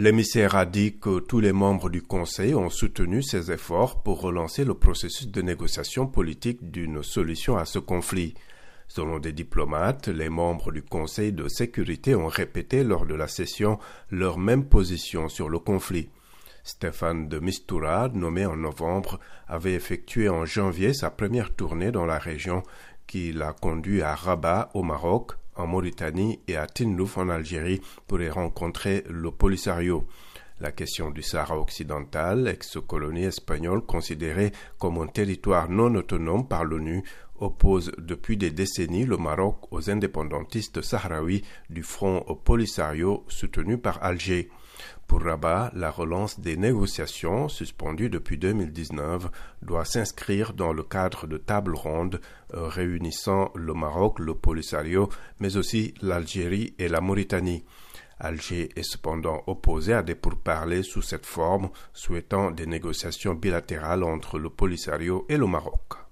L'émissaire a dit que tous les membres du Conseil ont soutenu ses efforts pour relancer le processus de négociation politique d'une solution à ce conflit. Selon des diplomates, les membres du Conseil de sécurité ont répété lors de la session leur même position sur le conflit. Stéphane de Mistura, nommé en novembre, avait effectué en janvier sa première tournée dans la région qui l'a conduit à Rabat au Maroc, en Mauritanie et à Tindouf en Algérie pour y rencontrer le Polisario. La question du Sahara occidental, ex-colonie espagnole considérée comme un territoire non autonome par l'ONU, oppose depuis des décennies le Maroc aux indépendantistes sahraouis du Front Polisario soutenu par Alger. Pour Rabat, la relance des négociations, suspendues depuis 2019, doit s'inscrire dans le cadre de tables rondes euh, réunissant le Maroc, le Polisario, mais aussi l'Algérie et la Mauritanie. Alger est cependant opposé à des pourparlers sous cette forme, souhaitant des négociations bilatérales entre le Polisario et le Maroc.